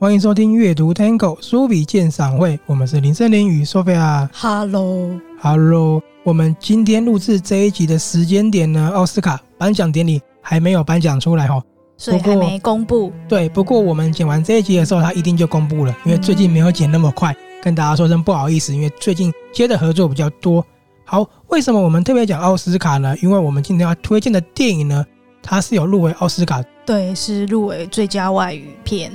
欢迎收听阅读 Tango 书笔鉴赏会，我们是林森林与 Sophia。Hello，Hello，我们今天录制这一集的时间点呢，奥斯卡颁奖典礼还没有颁奖出来哈，所以还没公布。对，不过我们剪完这一集的时候，它一定就公布了，因为最近没有剪那么快，跟大家说声不好意思，因为最近接的合作比较多。好，为什么我们特别讲奥斯卡呢？因为我们今天要推荐的电影呢，它是有入围奥斯卡。对，是入围最佳外语片。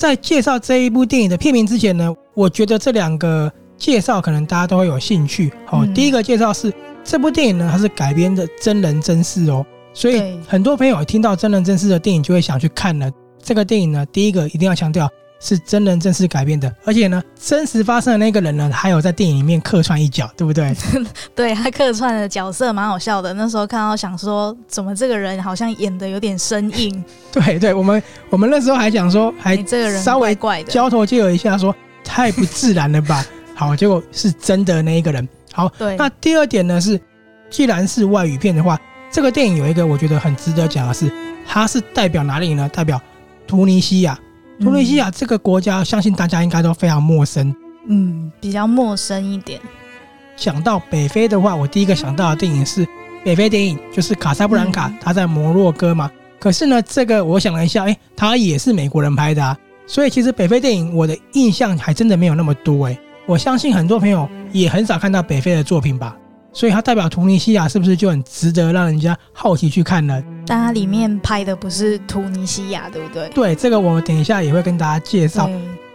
在介绍这一部电影的片名之前呢，我觉得这两个介绍可能大家都会有兴趣。好，第一个介绍是这部电影呢，它是改编的真人真事哦，所以很多朋友听到真人真事的电影就会想去看了。这个电影呢，第一个一定要强调。是真人真事改编的，而且呢，真实发生的那个人呢，还有在电影里面客串一角，对不对？对，他客串的角色蛮好笑的。那时候看到想说，怎么这个人好像演的有点生硬？对对，我们我们那时候还讲说，还这个人稍微怪的，交头接耳一下说太不自然了吧？好，结果是真的那一个人。好，对。那第二点呢是，既然是外语片的话，这个电影有一个我觉得很值得讲的是，它是代表哪里呢？代表突尼西亚。突尼西亚这个国家，相信大家应该都非常陌生。嗯，比较陌生一点。想到北非的话，我第一个想到的电影是北非电影，就是《卡萨布兰卡》，它在摩洛哥嘛。可是呢，这个我想了一下，哎，它也是美国人拍的啊。所以其实北非电影我的印象还真的没有那么多哎。我相信很多朋友也很少看到北非的作品吧。所以它代表图尼西亚是不是就很值得让人家好奇去看呢？但它里面拍的不是图尼西亚，对不对？对，这个我等一下也会跟大家介绍。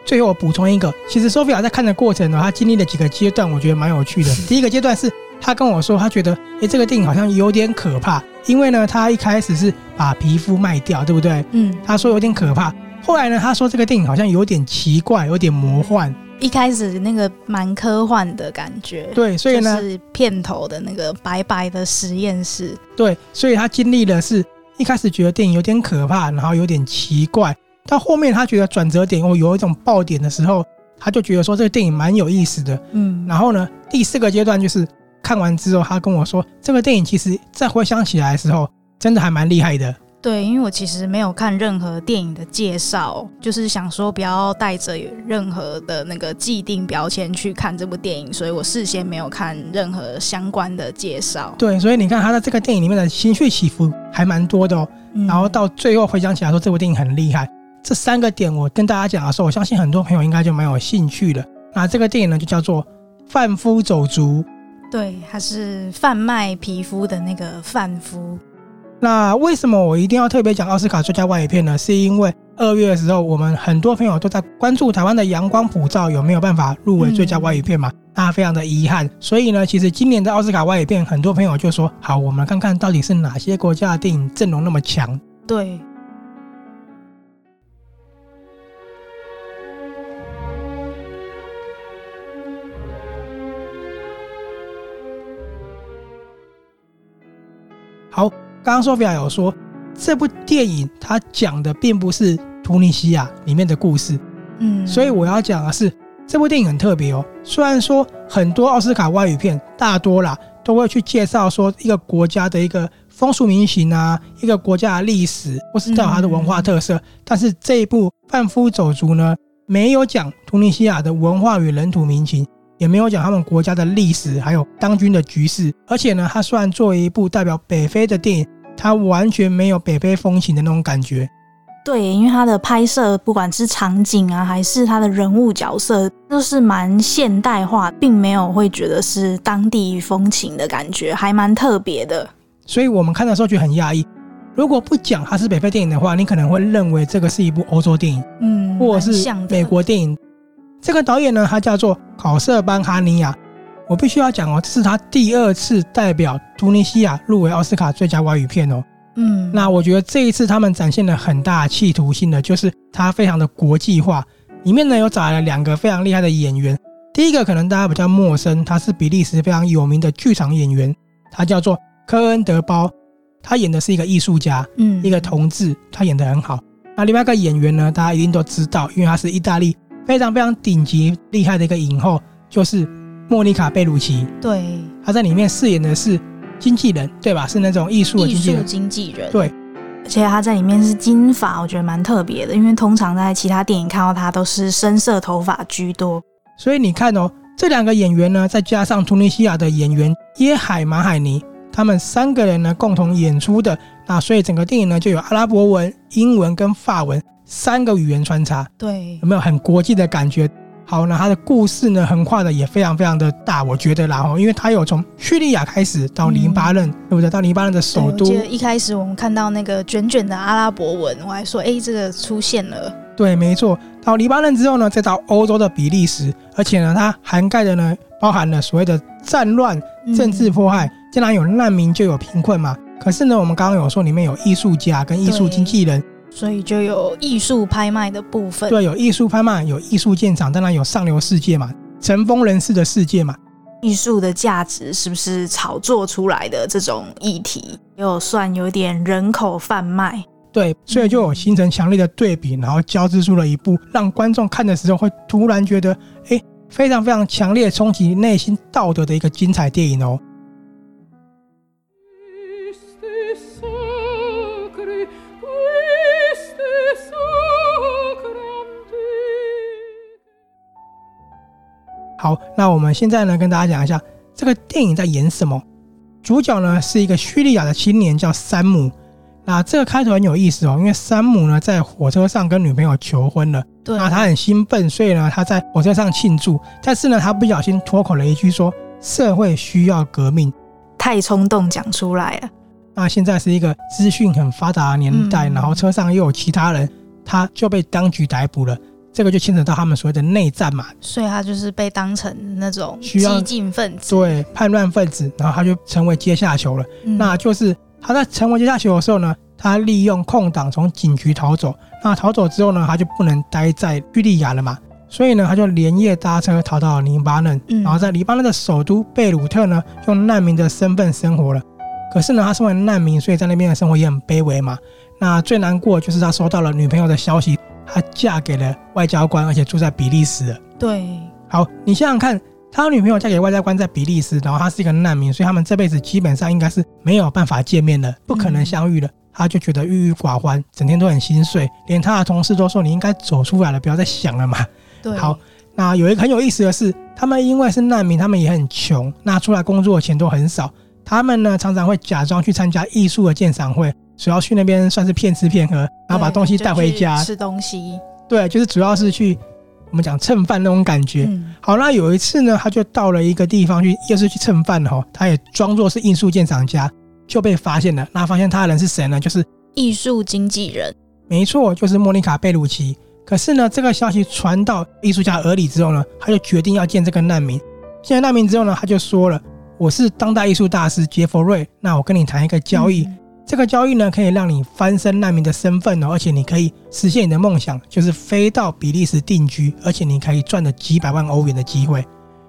最后我补充一个，其实 Sophia 在看的过程呢，她经历了几个阶段，我觉得蛮有趣的。第一个阶段是她跟我说，她觉得诶这个电影好像有点可怕，因为呢，她一开始是把皮肤卖掉，对不对？嗯。她说有点可怕，后来呢，她说这个电影好像有点奇怪，有点魔幻。一开始那个蛮科幻的感觉，对，所以呢，是片头的那个白白的实验室，对，所以他经历的是一开始觉得电影有点可怕，然后有点奇怪，到后面他觉得转折点哦，有一种爆点的时候，他就觉得说这个电影蛮有意思的，嗯，然后呢，第四个阶段就是看完之后，他跟我说这个电影其实再回想起来的时候，真的还蛮厉害的。对，因为我其实没有看任何电影的介绍，就是想说不要带着任何的那个既定标签去看这部电影，所以我事先没有看任何相关的介绍。对，所以你看他在这个电影里面的情绪起伏还蛮多的哦。嗯、然后到最后回想起来说这部电影很厉害，这三个点我跟大家讲的时候，我相信很多朋友应该就蛮有兴趣的。那这个电影呢就叫做《贩夫走卒》，对，它是贩卖皮肤的那个贩夫。那为什么我一定要特别讲奥斯卡最佳外语片呢？是因为二月的时候，我们很多朋友都在关注台湾的《阳光普照》有没有办法入围最佳外语片嘛？那非常的遗憾。所以呢，其实今年的奥斯卡外语片，很多朋友就说：好，我们看看到底是哪些国家的电影阵容那么强？对。好。刚刚 Sophia 有说，这部电影它讲的并不是突尼西亚里面的故事，嗯，所以我要讲的是这部电影很特别哦。虽然说很多奥斯卡外语片大多啦都会去介绍说一个国家的一个风俗民情啊，一个国家的历史或是到它的文化特色，但是这一部《贩夫走卒》呢，没有讲突尼西亚的文化与人土民情。也没有讲他们国家的历史，还有当军的局势。而且呢，它虽然作为一部代表北非的电影，它完全没有北非风情的那种感觉。对，因为它的拍摄，不管是场景啊，还是它的人物角色，都是蛮现代化，并没有会觉得是当地风情的感觉，还蛮特别的。所以我们看的时候觉得很压抑。如果不讲它是北非电影的话，你可能会认为这个是一部欧洲电影，嗯，或者是美国电影。这个导演呢，他叫做考瑟班哈尼亚。我必须要讲哦，这是他第二次代表突尼西亚入围奥斯卡最佳外语片哦。嗯，那我觉得这一次他们展现了很大的企图心的，就是他非常的国际化。里面呢有找来了两个非常厉害的演员。第一个可能大家比较陌生，他是比利时非常有名的剧场演员，他叫做科恩德包。他演的是一个艺术家，嗯，一个同志，他演的很好。那另外一个演员呢，大家一定都知道，因为他是意大利。非常非常顶级厉害的一个影后，就是莫妮卡贝鲁奇。对，她在里面饰演的是经纪人，对吧？是那种艺术的经纪人。经纪人。对，而且他在里面是金发，我觉得蛮特别的，因为通常在其他电影看到他都是深色头发居多。所以你看哦，这两个演员呢，再加上突尼西亚的演员耶海马海尼，他们三个人呢共同演出的，那所以整个电影呢就有阿拉伯文、英文跟法文三个语言穿插，对，有没有很国际的感觉？好，那他的故事呢，横跨的也非常非常的大，我觉得啦哈，因为他有从叙利亚开始到黎巴嫩，嗯、对不对？到黎巴嫩的首都。我记得一开始我们看到那个卷卷的阿拉伯文，我还说，哎，这个出现了。对，没错。到黎巴嫩之后呢，再到欧洲的比利时，而且呢，它涵盖的呢，包含了所谓的战乱、政治迫害。既然有难民，就有贫困嘛。可是呢，我们刚刚有说里面有艺术家跟艺术经纪人。所以就有艺术拍卖的部分，对，有艺术拍卖，有艺术鉴赏，当然有上流世界嘛，尘封人士的世界嘛。艺术的价值是不是炒作出来的这种议题，又算有点人口贩卖？对，所以就有形成强烈的对比，然后交织出了一部让观众看的时候会突然觉得，哎，非常非常强烈冲击内心道德的一个精彩电影哦。好，那我们现在呢，跟大家讲一下这个电影在演什么。主角呢是一个叙利亚的青年，叫山姆。那这个开头很有意思哦，因为山姆呢在火车上跟女朋友求婚了，对，那他很兴奋，所以呢他在火车上庆祝。但是呢他不小心脱口了一句说：“社会需要革命。”太冲动讲出来了。那现在是一个资讯很发达的年代，嗯，然后车上又有其他人，他就被当局逮捕了。这个就牵扯到他们所谓的内战嘛，所以他就是被当成那种激进分子，对，叛乱分子，然后他就成为阶下囚了。嗯、那就是他在成为阶下囚的时候呢，他利用空档从警局逃走。那逃走之后呢，他就不能待在叙利亚了嘛，所以呢，他就连夜搭车逃到黎巴嫩，嗯、然后在黎巴嫩的首都贝鲁特呢，用难民的身份生活了。可是呢，他身为难民，所以在那边的生活也很卑微嘛。那最难过就是他收到了女朋友的消息。她嫁给了外交官，而且住在比利时。对，好，你想想看，他女朋友嫁给外交官在比利时，然后他是一个难民，所以他们这辈子基本上应该是没有办法见面的，不可能相遇了。他就觉得郁郁寡欢，整天都很心碎，连他的同事都说：“你应该走出来了，不要再想了嘛。”对，好，那有一个很有意思的是，他们因为是难民，他们也很穷，那出来工作的钱都很少。他们呢，常常会假装去参加艺术的鉴赏会。主要去那边算是骗吃骗喝，然后把东西带回家吃东西。对，就是主要是去我们讲蹭饭那种感觉。嗯、好，那有一次呢，他就到了一个地方去，又是去蹭饭哈。他也装作是艺术鉴赏家，就被发现了。那发现他的人是谁呢？就是艺术经纪人。没错，就是莫妮卡贝鲁奇。可是呢，这个消息传到艺术家耳里之后呢，他就决定要见这个难民。见了难民之后呢，他就说了：“我是当代艺术大师杰佛瑞，那我跟你谈一个交易。嗯”这个交易呢，可以让你翻身难民的身份哦，而且你可以实现你的梦想，就是飞到比利时定居，而且你可以赚了几百万欧元的机会。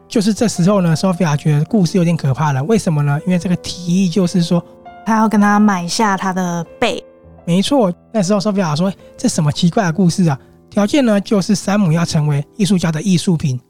就是这时候呢，Sophia 觉得故事有点可怕了。为什么呢？因为这个提议就是说，他要跟他买下他的背。没错，那时候 Sophia 说：“这什么奇怪的故事啊？”条件呢，就是山姆要成为艺术家的艺术品。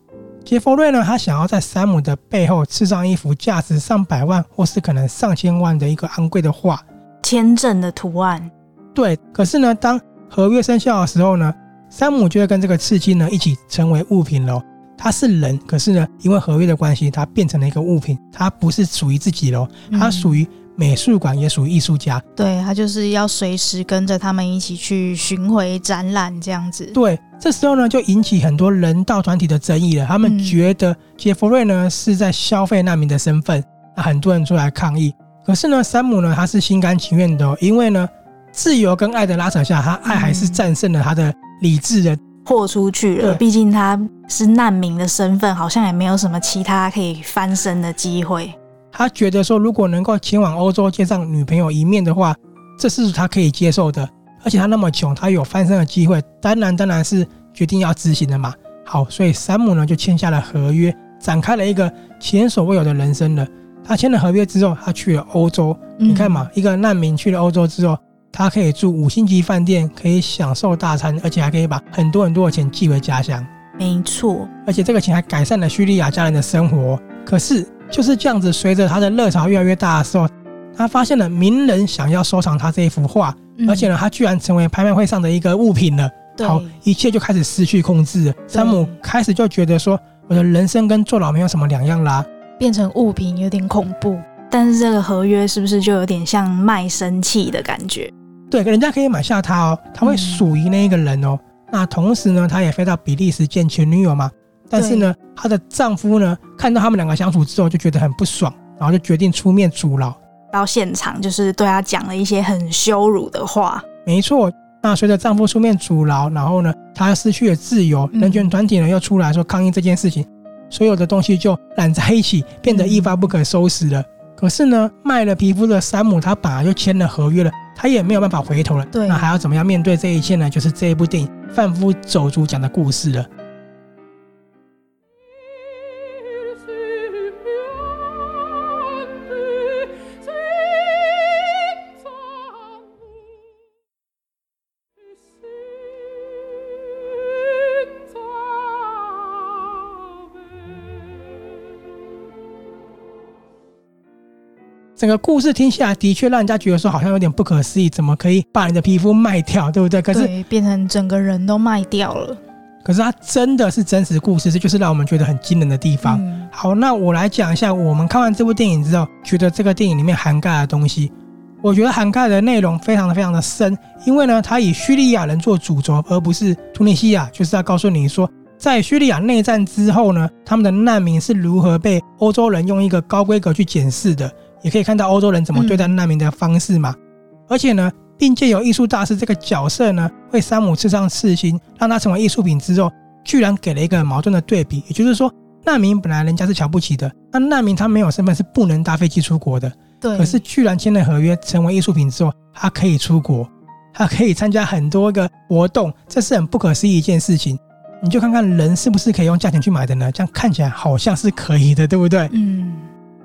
杰佛瑞呢，他想要在山姆的背后刺上一幅价值上百万或是可能上千万的一个昂贵的画。签证的图案，对。可是呢，当合约生效的时候呢，山姆就会跟这个刺青呢一起成为物品喽。他是人，可是呢，因为合约的关系，他变成了一个物品。他不是属于自己喽，他属于美术馆，也属于艺术家。对，他就是要随时跟着他们一起去巡回展览这样子。对，这时候呢，就引起很多人道团体的争议了。他们觉得杰佛瑞呢是在消费难民的身份，那很多人出来抗议。可是呢，山姆呢，他是心甘情愿的哦，因为呢，自由跟爱的拉扯下，他爱还是战胜了他的理智的，豁出去了。毕竟他是难民的身份，好像也没有什么其他可以翻身的机会。他觉得说，如果能够前往欧洲见上女朋友一面的话，这是他可以接受的。而且他那么穷，他有翻身的机会，当然当然是决定要执行的嘛。好，所以山姆呢就签下了合约，展开了一个前所未有的人生了。他签了合约之后，他去了欧洲。你看嘛，一个难民去了欧洲之后，他可以住五星级饭店，可以享受大餐，而且还可以把很多很多的钱寄回家乡。没错，而且这个钱还改善了叙利亚家人的生活。可是就是这样子，随着他的热潮越来越大的时候，他发现了名人想要收藏他这一幅画，嗯、而且呢，他居然成为拍卖会上的一个物品了。好，一切就开始失去控制了。山姆开始就觉得说，我的人生跟坐牢没有什么两样啦，变成物品有点恐怖。但是这个合约是不是就有点像卖身契的感觉？对，人家可以买下他哦，他会属于那一个人哦。嗯、那同时呢，她也飞到比利时见前女友嘛。但是呢，她的丈夫呢，看到他们两个相处之后，就觉得很不爽，然后就决定出面阻挠。到现场就是对她讲了一些很羞辱的话。没错。那随着丈夫出面阻挠，然后呢，她失去了自由，人权团体呢又出来说抗议这件事情，所有的东西就揽在一起，变得一发不可收拾了。可是呢，卖了皮肤的山姆，他本来就签了合约了，他也没有办法回头了。对，那还要怎么样面对这一切呢？就是这一部电影《贩夫走卒》讲的故事了。整个故事听起来的确让人家觉得说好像有点不可思议，怎么可以把你的皮肤卖掉，对不对？可是对，变成整个人都卖掉了。可是它真的是真实故事，这就是让我们觉得很惊人的地方。嗯、好，那我来讲一下，我们看完这部电影之后，觉得这个电影里面涵盖的东西，我觉得涵盖的内容非常的非常的深，因为呢，它以叙利亚人做主轴，而不是突尼西亚，就是要告诉你说，在叙利亚内战之后呢，他们的难民是如何被欧洲人用一个高规格去检视的。也可以看到欧洲人怎么对待难民的方式嘛，嗯、而且呢，并借由艺术大师这个角色呢，为山姆刺上刺青，让他成为艺术品之后，居然给了一个矛盾的对比，也就是说，难民本来人家是瞧不起的，那难民他没有身份是不能搭飞机出国的，对，可是居然签了合约成为艺术品之后，他可以出国，他可以参加很多个活动，这是很不可思议一件事情。你就看看人是不是可以用价钱去买的呢？这样看起来好像是可以的，对不对？嗯。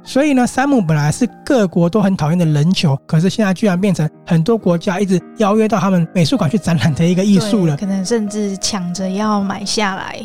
所以呢，山姆本来是各国都很讨厌的人球，可是现在居然变成很多国家一直邀约到他们美术馆去展览的一个艺术了，可能甚至抢着要买下来。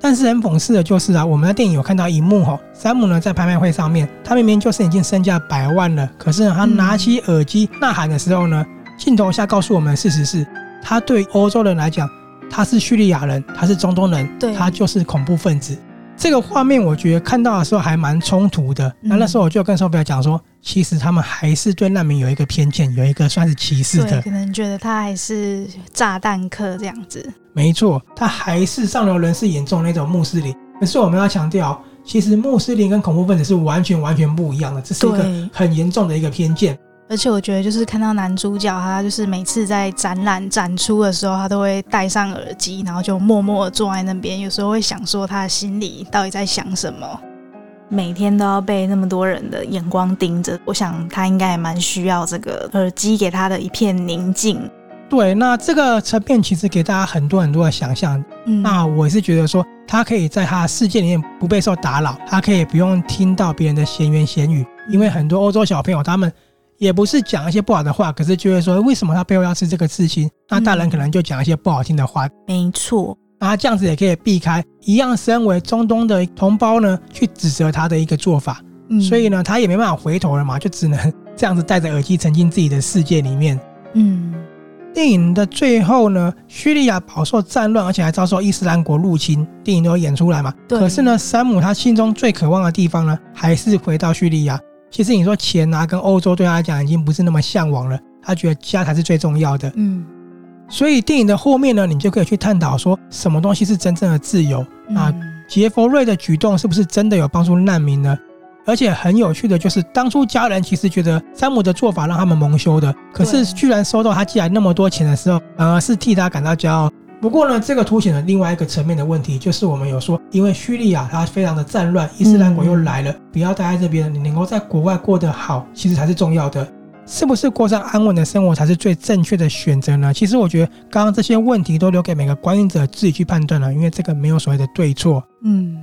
但是很讽刺的就是啊，我们的电影有看到一幕哈，山姆呢在拍卖会上面，他明明就是已经身价百万了，可是呢他拿起耳机呐喊的时候呢，镜头下告诉我们事实是，他对欧洲人来讲，他是叙利亚人，他是中东人，对他就是恐怖分子。这个画面我觉得看到的时候还蛮冲突的。那那时候我就跟索菲亚讲说，其实他们还是对难民有一个偏见，有一个算是歧视的。可能觉得他还是炸弹客这样子。没错，他还是上流人士眼中那种穆斯林。可是我们要强调，其实穆斯林跟恐怖分子是完全完全不一样的，这是一个很严重的一个偏见。而且我觉得，就是看到男主角，他就是每次在展览展出的时候，他都会戴上耳机，然后就默默地坐在那边。有时候会想说，他的心里到底在想什么？每天都要被那么多人的眼光盯着，我想他应该也蛮需要这个耳机给他的一片宁静。对，那这个成片其实给大家很多很多的想象。嗯，那我是觉得说，他可以在他的世界里面不被受打扰，他可以不用听到别人的闲言闲语，因为很多欧洲小朋友他们。也不是讲一些不好的话，可是就会说为什么他背后要吃这个刺青？那大人可能就讲一些不好听的话。没错，那这样子也可以避开一样身为中东的同胞呢，去指责他的一个做法。嗯，所以呢，他也没办法回头了嘛，就只能这样子戴着耳机沉浸自己的世界里面。嗯，电影的最后呢，叙利亚饱受战乱，而且还遭受伊斯兰国入侵，电影都有演出来嘛。对。可是呢，山姆他心中最渴望的地方呢，还是回到叙利亚。其实你说钱啊，跟欧洲对他来讲已经不是那么向往了，他觉得家才是最重要的。嗯，所以电影的后面呢，你就可以去探讨说，什么东西是真正的自由？那杰佛瑞的举动是不是真的有帮助难民呢？而且很有趣的就是，当初家人其实觉得山姆的做法让他们蒙羞的，可是居然收到他寄来那么多钱的时候，反而是替他感到骄傲。不过呢，这个凸显了另外一个层面的问题，就是我们有说，因为叙利亚它非常的战乱，伊斯兰国又来了，不要待在这边，你能够在国外过得好，其实才是重要的。是不是过上安稳的生活才是最正确的选择呢？其实我觉得，刚刚这些问题都留给每个观影者自己去判断了，因为这个没有所谓的对错。嗯。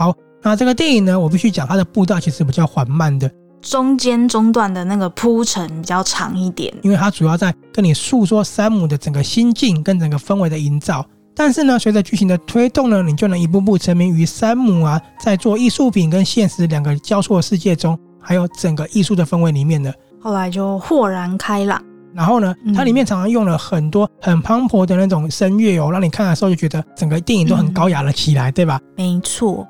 好，那这个电影呢，我必须讲，它的步调其实比较缓慢的，中间中段的那个铺陈比较长一点，因为它主要在跟你诉说山姆的整个心境跟整个氛围的营造。但是呢，随着剧情的推动呢，你就能一步步沉迷于山姆啊，在做艺术品跟现实两个交错的世界中，还有整个艺术的氛围里面的。后来就豁然开朗。然后呢，它里面常常用了很多很磅礴的那种声乐哦，让你看的时候就觉得整个电影都很高雅了起来，嗯、对吧？没错。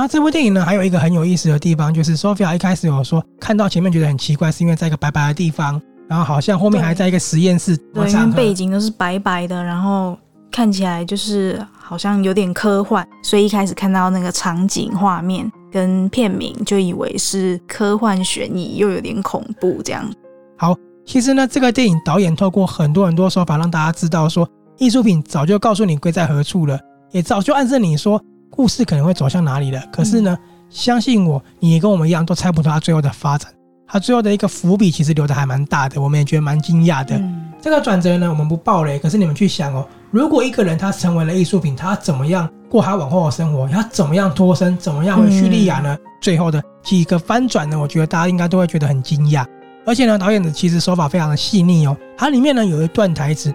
那这部电影呢，还有一个很有意思的地方，就是 Sophia 一开始有说看到前面觉得很奇怪，是因为在一个白白的地方，然后好像后面还在一个实验室，对，因为背景都是白白的，然后看起来就是好像有点科幻，所以一开始看到那个场景画面跟片名，就以为是科幻悬疑，又有点恐怖这样。好，其实呢，这个电影导演透过很多很多手法让大家知道说，艺术品早就告诉你归在何处了，也早就暗示你说。故事可能会走向哪里了？可是呢，相信我，你也跟我们一样，都猜不到他最后的发展。他最后的一个伏笔其实留的还蛮大的，我们也觉得蛮惊讶的。嗯、这个转折呢，我们不爆雷。可是你们去想哦，如果一个人他成为了艺术品，他怎么样过他往后的生活？他怎么样脱身？怎么样回叙利亚呢？嗯、最后的几个翻转呢？我觉得大家应该都会觉得很惊讶。而且呢，导演的其实手法非常的细腻哦。它里面呢有一段台词，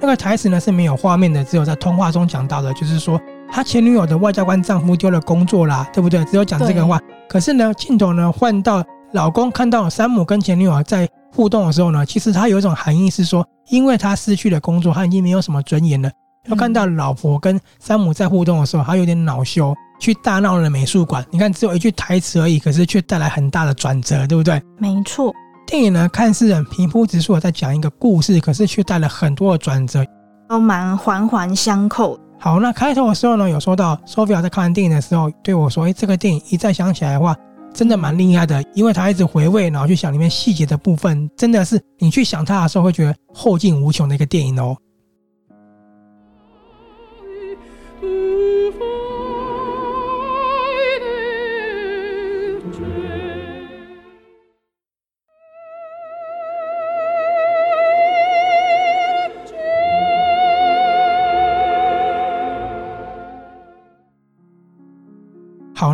那个台词呢是没有画面的，只有在通话中讲到的，就是说。他前女友的外交官丈夫丢了工作啦，对不对？只有讲这个话。可是呢，镜头呢换到老公看到山姆跟前女友在互动的时候呢，其实他有一种含义是说，因为他失去了工作，他已经没有什么尊严了。要看到老婆跟山姆在互动的时候，他有点恼羞，去大闹了美术馆。你看，只有一句台词而已，可是却带来很大的转折，对不对？没错。电影呢，看似很平铺直述的在讲一个故事，可是却带了很多的转折，都蛮环环相扣。好，那开头的时候呢，有说到 Sophia 在看完电影的时候对我说：“诶，这个电影一再想起来的话，真的蛮厉害的，因为他一直回味，然后去想里面细节的部分，真的是你去想它的时候会觉得后劲无穷的一个电影哦。”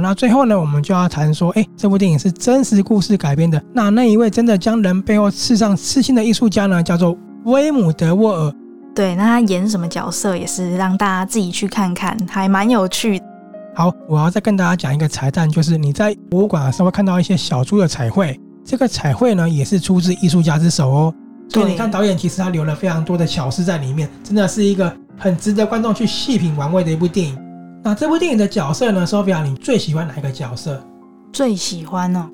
那最后呢，我们就要谈说，哎，这部电影是真实故事改编的。那那一位真的将人背后刺上刺青的艺术家呢，叫做威姆·德沃尔。对，那他演什么角色也是让大家自己去看看，还蛮有趣的。好，我要再跟大家讲一个彩蛋，就是你在博物馆的时候会看到一些小猪的彩绘，这个彩绘呢也是出自艺术家之手哦。所以你看导演其实他留了非常多的巧思在里面，真的是一个很值得观众去细品玩味的一部电影。那这部电影的角色呢，Sophia，你最喜欢哪一个角色？最喜欢哦，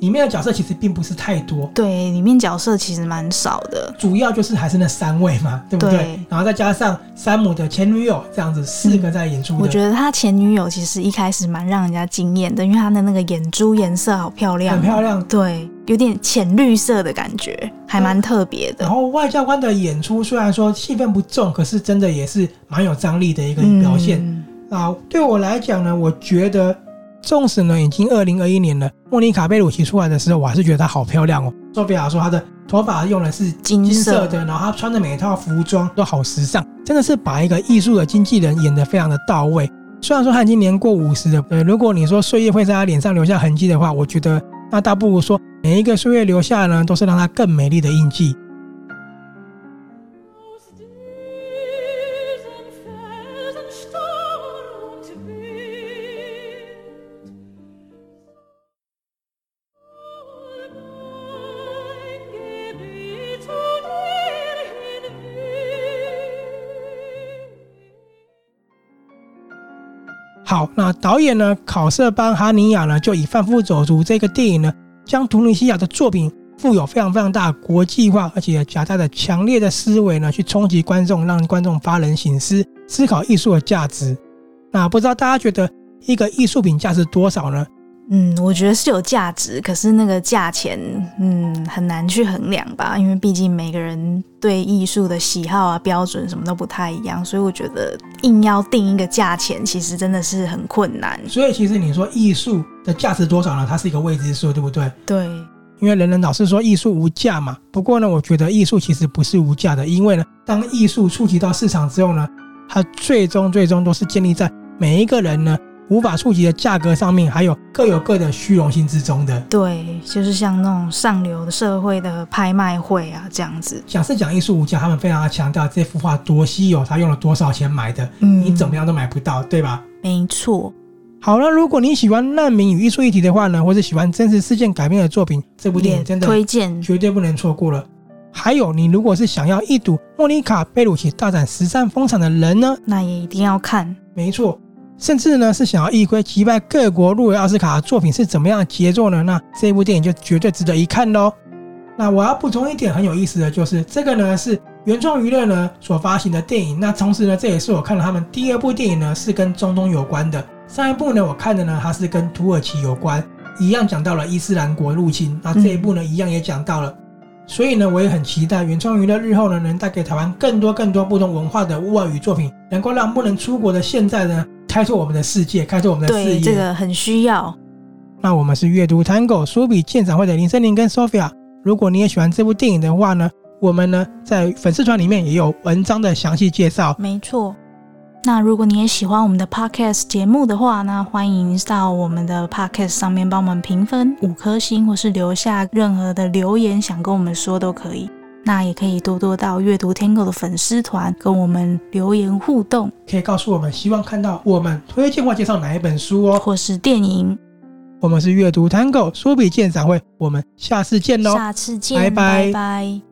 里面的角色其实并不是太多。对，里面角色其实蛮少的，主要就是还是那三位嘛，对不对？对，然后再加上山姆的前女友，这样子四个在演出，嗯。我觉得他前女友其实一开始蛮让人家惊艳的，因为他的那个眼珠颜色好漂亮，很漂亮，对，有点浅绿色的感觉，还蛮特别的。然后外交官的演出虽然说戏份不重，可是真的也是蛮有张力的一个表现。嗯啊，对我来讲呢，我觉得，纵使呢已经二零二一年了，莫妮卡贝鲁奇出来的时候，我还是觉得她好漂亮哦。索菲亚说她的头发用的是金色的，然后她穿的每一套服装都好时尚，真的是把一个艺术的经纪人演得非常的到位。虽然说她已经年过五十了，呃，如果你说岁月会在她脸上留下痕迹的话，我觉得那倒不如说每一个岁月留下呢，都是让她更美丽的印记。好，那导演呢，考瑟班哈尼亚呢，就以《贩夫走卒》这个电影呢，将图尼西亚的作品富有非常非常大国际化，而且夹带着强烈的思维呢，去冲击观众，让观众发人省思，思考艺术的价值。那不知道大家觉得一个艺术品价值多少呢？嗯，我觉得是有价值，可是那个价钱，嗯，很难去衡量吧，因为毕竟每个人对艺术的喜好啊、标准什么都不太一样，所以我觉得硬要定一个价钱，其实真的是很困难。所以，其实你说艺术的价值多少呢？它是一个未知数，对不对？对。因为人人老是说艺术无价嘛。不过呢，我觉得艺术其实不是无价的，因为呢，当艺术触及到市场之后呢，它最终最终都是建立在每一个人呢无法触及的价格上面，还有各有各的虚荣心之中的。对，就是像那种上流的社会的拍卖会啊，这样子。讲是讲艺术无价，他们非常的强调这幅画多稀有，他用了多少钱买的，嗯，你怎么样都买不到，对吧？没错。好了，如果你喜欢难民与艺术议题的话呢，或是喜欢真实事件改编的作品，这部电影真的推荐，绝对不能错过了。还有，你如果是想要一睹莫妮卡·贝鲁奇大展时尚风采的人呢，那也一定要看。没错。甚至呢，是想要一窥击败各国入围奥斯卡的作品是怎么样的杰作呢？那这部电影就绝对值得一看喽。那我要补充一点很有意思的就是，这个呢是原创娱乐呢所发行的电影。那同时呢，这也是我看了他们第二部电影呢，是跟中东有关的。上一部呢，我看的呢，它是跟土耳其有关，一样讲到了伊斯兰国入侵。那这一部呢，一样也讲到了。所以呢，我也很期待原创娱乐日后呢，能带给台湾更多更多不同文化的外语作品，能够让不能出国的现在呢。开拓我们的世界，开拓我们的视野，对，这个很需要。那我们是阅读 Tango 书比鉴赏会的林森林跟 Sophia。如果你也喜欢这部电影的话呢，我们呢在粉丝团里面也有文章的详细介绍。没错。那如果你也喜欢我们的 Podcast 节目的话呢，欢迎到我们的 Podcast 上面帮我们评分五颗星，或是留下任何的留言，想跟我们说都可以。那也可以多多到阅读 Tango 的粉丝团跟我们留言互动，可以告诉我们希望看到我们推荐或介绍哪一本书哦，或是电影。我们是阅读 Tango 书笔鉴赏会，我们下次见喽，下次见，拜拜。拜拜。